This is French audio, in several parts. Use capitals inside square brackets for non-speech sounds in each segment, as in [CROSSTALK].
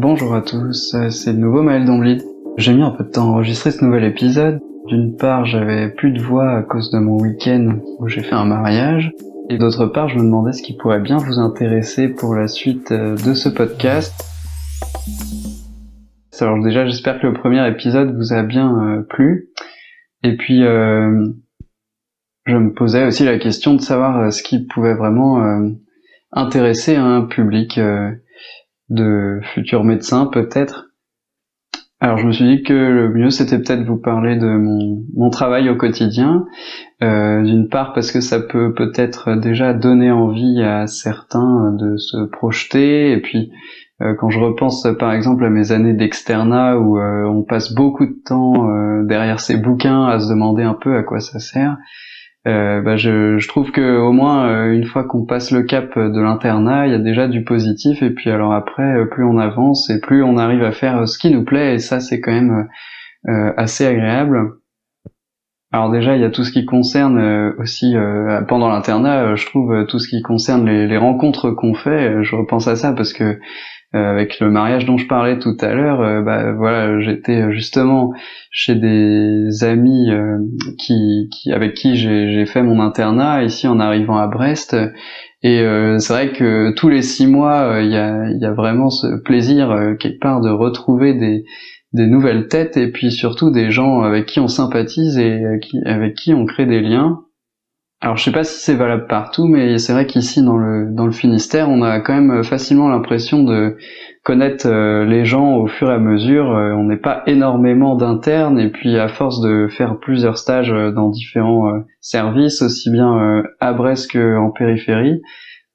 Bonjour à tous, c'est de nouveau Maël Dombly. J'ai mis un peu de temps à enregistrer ce nouvel épisode. D'une part, j'avais plus de voix à cause de mon week-end où j'ai fait un mariage. Et d'autre part, je me demandais ce qui pourrait bien vous intéresser pour la suite euh, de ce podcast. Alors déjà, j'espère que le premier épisode vous a bien euh, plu. Et puis, euh, je me posais aussi la question de savoir ce qui pouvait vraiment intéresser un public de futurs médecins peut-être. Alors je me suis dit que le mieux c'était peut-être vous parler de mon, mon travail au quotidien, euh, d'une part parce que ça peut peut-être déjà donner envie à certains de se projeter, et puis euh, quand je repense par exemple à mes années d'externat où euh, on passe beaucoup de temps derrière ces bouquins à se demander un peu à quoi ça sert, euh, bah je, trouve que au moins euh, une fois qu'on passe le cap de l'internat, il y a déjà du positif et puis alors après euh, plus on avance et plus on arrive à faire ce qui nous plaît et ça c'est quand même assez agréable. Alors déjà il y a tout ce qui concerne aussi pendant l'internat, je trouve tout ce qui concerne les, rencontres qu'on fait. Je repense à ça parce que euh, avec le mariage dont je parlais tout à l'heure, euh, bah voilà, j'étais justement chez des amis euh, qui, qui, avec qui j'ai fait mon internat ici en arrivant à Brest. Et c'est vrai que tous les six mois, il y, a, y a vraiment ce plaisir quelque part de retrouver des, des nouvelles têtes et puis surtout des gens avec qui on sympathise et qui, avec qui on crée des liens. Alors je sais pas si c'est valable partout, mais c'est vrai qu'ici dans le dans le Finistère, on a quand même facilement l'impression de connaître euh, les gens au fur et à mesure. Euh, on n'est pas énormément d'internes, et puis à force de faire plusieurs stages euh, dans différents services, aussi bien à Brest qu'en périphérie,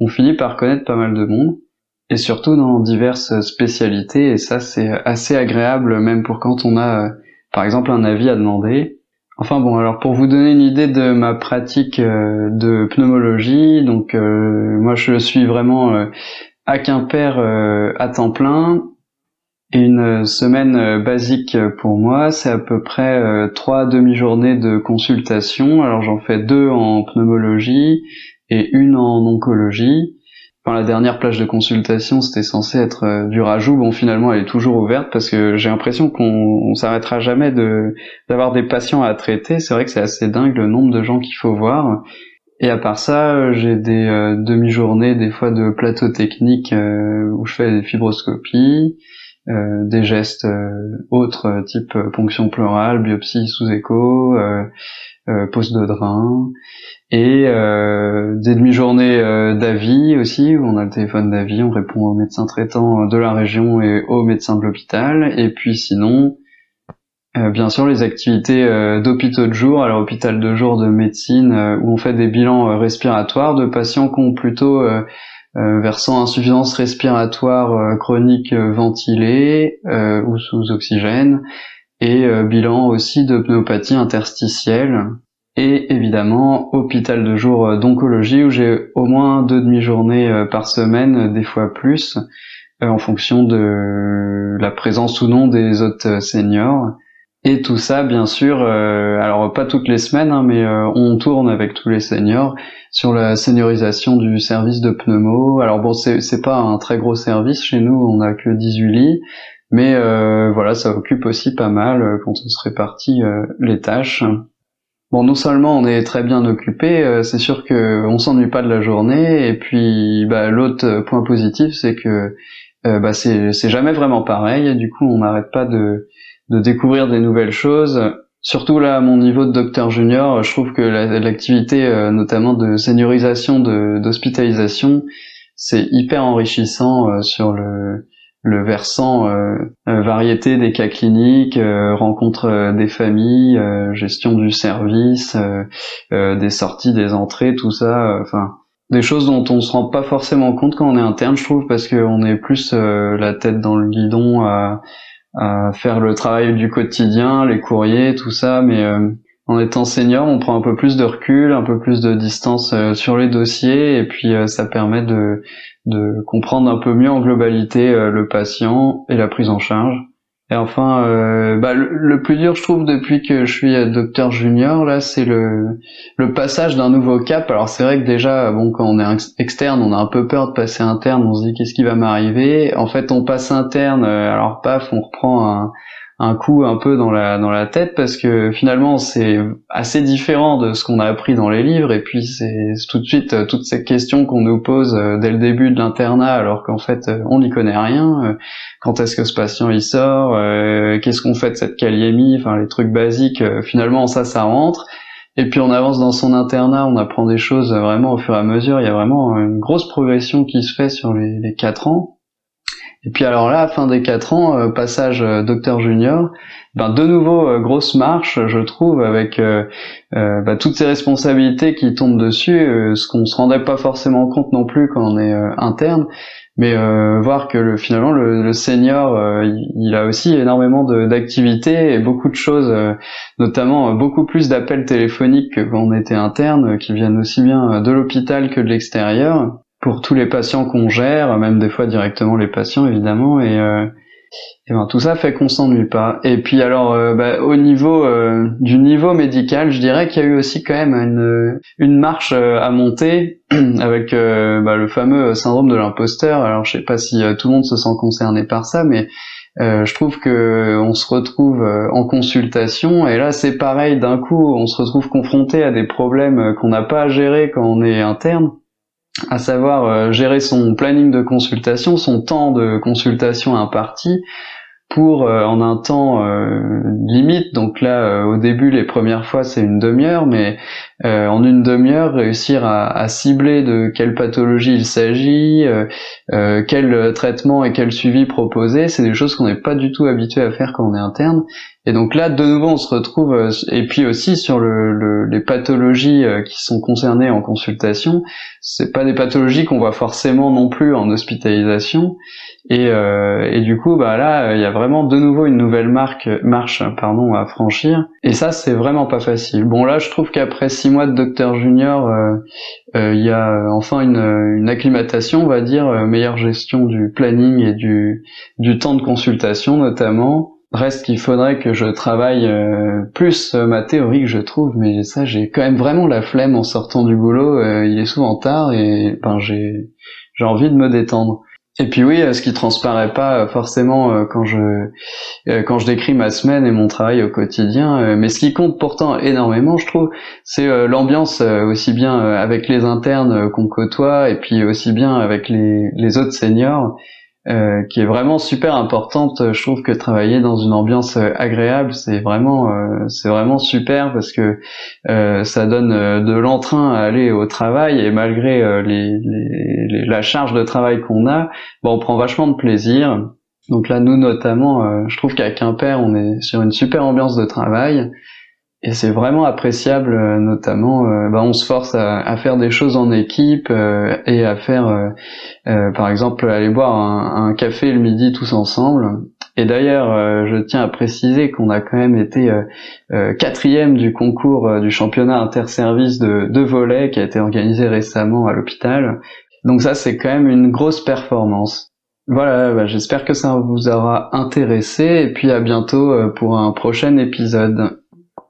on finit par connaître pas mal de monde, et surtout dans diverses spécialités. Et ça c'est assez agréable, même pour quand on a par exemple un avis à demander Enfin bon, alors pour vous donner une idée de ma pratique euh, de pneumologie, donc euh, moi je suis vraiment euh, à Quimper à temps plein. Et une semaine basique pour moi, c'est à peu près trois demi-journées de consultation. Alors j'en fais deux en pneumologie et une en oncologie la dernière plage de consultation, c'était censé être euh, du rajout. Bon, finalement, elle est toujours ouverte parce que j'ai l'impression qu'on s'arrêtera jamais de d'avoir des patients à traiter. C'est vrai que c'est assez dingue le nombre de gens qu'il faut voir. Et à part ça, j'ai des euh, demi-journées, des fois de plateau technique euh, où je fais des fibroscopies, des gestes autres, type ponction pleurale, biopsie sous écho, pose de drain. Et euh, des demi-journées euh, d'avis aussi, où on a le téléphone d'avis, on répond aux médecins traitants de la région et aux médecins de l'hôpital, et puis sinon, euh, bien sûr, les activités d'hôpitaux de jour, alors hôpital de jour de médecine, où on fait des bilans respiratoires de patients qui ont plutôt versant insuffisance respiratoire chronique ventilée ou sous oxygène, et bilan aussi de pneumopathie interstitielle, et évidemment hôpital de jour euh, d'oncologie où j'ai au moins deux demi-journées euh, par semaine, des fois plus, euh, en fonction de la présence ou non des autres seniors. Et tout ça, bien sûr, alors pas toutes les semaines, hein, mais on tourne avec tous les seniors sur la seniorisation du service de pneumo. Alors bon, c'est pas un très gros service chez nous, on a que 18 lits, mais voilà, ça occupe aussi pas mal quand on se répartit les tâches. Bon, non seulement on est très bien occupé, euh, c'est sûr que on s'ennuie pas de la journée, et puis bah, l'autre point positif, c'est que euh, bah, c'est jamais vraiment pareil, et du coup on n'arrête pas de, de découvrir des nouvelles choses. Surtout là, à mon niveau de docteur junior, je trouve que l'activité, euh, notamment de seniorisation, d'hospitalisation, c'est hyper enrichissant sur le le versant euh, euh, variété des cas cliniques, euh, rencontre des familles, gestion du service, des sorties, des entrées, tout ça. Enfin, des choses dont on se rend pas forcément compte quand on est interne, je trouve, parce qu'on est plus la tête dans le guidon à, faire le travail du quotidien, les courriers, tout ça, mais en étant senior, on prend un peu plus de recul, un peu plus de distance euh, sur les dossiers, et puis euh, ça permet de, de, comprendre un peu mieux en globalité euh, le patient et la prise en charge. Et enfin, euh, bah, le, plus dur, je trouve, depuis que je suis docteur junior, là, c'est le, le passage d'un nouveau cap. Alors c'est vrai que déjà, bon, quand on est externe, on a un peu peur de passer interne. On se dit qu'est-ce qui va m'arriver? En fait, on passe interne. Euh, alors paf, on reprend un, un coup un peu dans la dans la tête parce que finalement c'est assez différent de ce qu'on a appris dans les livres et puis c'est tout de suite euh, toutes ces questions qu'on nous pose euh, dès le début de l'internat alors qu'en fait euh, on n'y connaît rien quand est-ce que ce patient il sort qu'est-ce qu'on fait de cette kaliémie enfin les trucs basiques finalement ça ça rentre. Et puis on avance dans son internat on apprend des choses vraiment au fur et à mesure. Il y a vraiment une grosse progression qui se fait sur les, les quatre ans et puis alors là, fin des quatre ans, euh, passage euh, docteur junior, ben de nouveau euh, grosse marche, je trouve, avec ben, toutes ces responsabilités qui tombent dessus, ce qu'on se rendait pas forcément compte non plus quand on est interne. Mais voir que le, finalement le, senior, il, a aussi énormément d'activités et beaucoup de choses, notamment beaucoup plus d'appels téléphoniques que quand on était interne, qui viennent aussi bien de l'hôpital que de l'extérieur pour tous les patients qu'on gère, même des fois directement les patients évidemment, et, euh, ben, tout ça fait qu'on s'ennuie pas. Et puis alors euh, bah, au niveau euh, du niveau médical, je dirais qu'il y a eu aussi quand même une, une marche euh, à monter [CLEARS THROAT] avec bah, le fameux syndrome de l'imposteur. Alors je sais pas si tout le monde se sent concerné par ça, mais je trouve que on se retrouve en consultation et là c'est pareil d'un coup on se retrouve confronté à des problèmes qu'on n'a pas à gérer quand on est interne à savoir euh, gérer son planning de consultation, son temps de consultation imparti pour euh, en un temps euh, limite. Donc là, au début, les premières fois, c'est une demi-heure, mais en une demi-heure, réussir à, à, cibler de quelle pathologie il s'agit, quel traitement et quel suivi proposer, c'est des choses qu'on n'est pas du tout habitué à faire quand on est interne. Et donc là, de nouveau, on se retrouve, euh, et puis aussi sur le, les pathologies euh, qui sont concernées en consultation, c'est pas des pathologies qu'on voit forcément non plus en hospitalisation. Et, euh, et du coup, bah là, il y a vraiment de nouveau une nouvelle marque, marche pardon, à franchir. Et ça, c'est vraiment pas facile. Bon, là, je trouve qu'après six mois de docteur junior, il y a enfin une, une, acclimatation, on va dire, meilleure gestion du planning et du, du temps de consultation notamment. Reste qu'il faudrait que je travaille euh, plus euh, ma théorie que je trouve, mais ça j'ai quand même vraiment la flemme en sortant du boulot. Euh, il est souvent tard et ben j'ai j'ai envie de me détendre. Et puis oui, ce qui transparaît pas forcément quand je quand je décris ma semaine et mon travail au quotidien, mais ce qui compte pourtant énormément, je trouve, c'est l'ambiance aussi bien avec les internes qu'on côtoie et puis aussi bien avec les les autres seniors euh, qui est vraiment super importante. Je trouve que travailler dans une ambiance euh, agréable, c'est vraiment, euh, c'est vraiment super parce que ça donne de l'entrain à aller au travail et malgré les, les, la charge de travail qu'on a, bon, on prend vachement de plaisir. Donc là, nous notamment, je trouve qu'à Quimper, on est sur une super ambiance de travail et c'est vraiment appréciable, euh, notamment, euh, bah, on se force à, à, faire des choses en équipe euh, et à faire, par exemple, aller boire un, un, café le midi tous ensemble. Et d'ailleurs, je tiens à préciser qu'on a quand même été quatrième du concours du championnat interservice de, de volet qui a été organisé récemment à l'hôpital. Donc ça, c'est quand même une grosse performance. Voilà, bah, j'espère que ça vous aura intéressé et puis à bientôt pour un prochain épisode.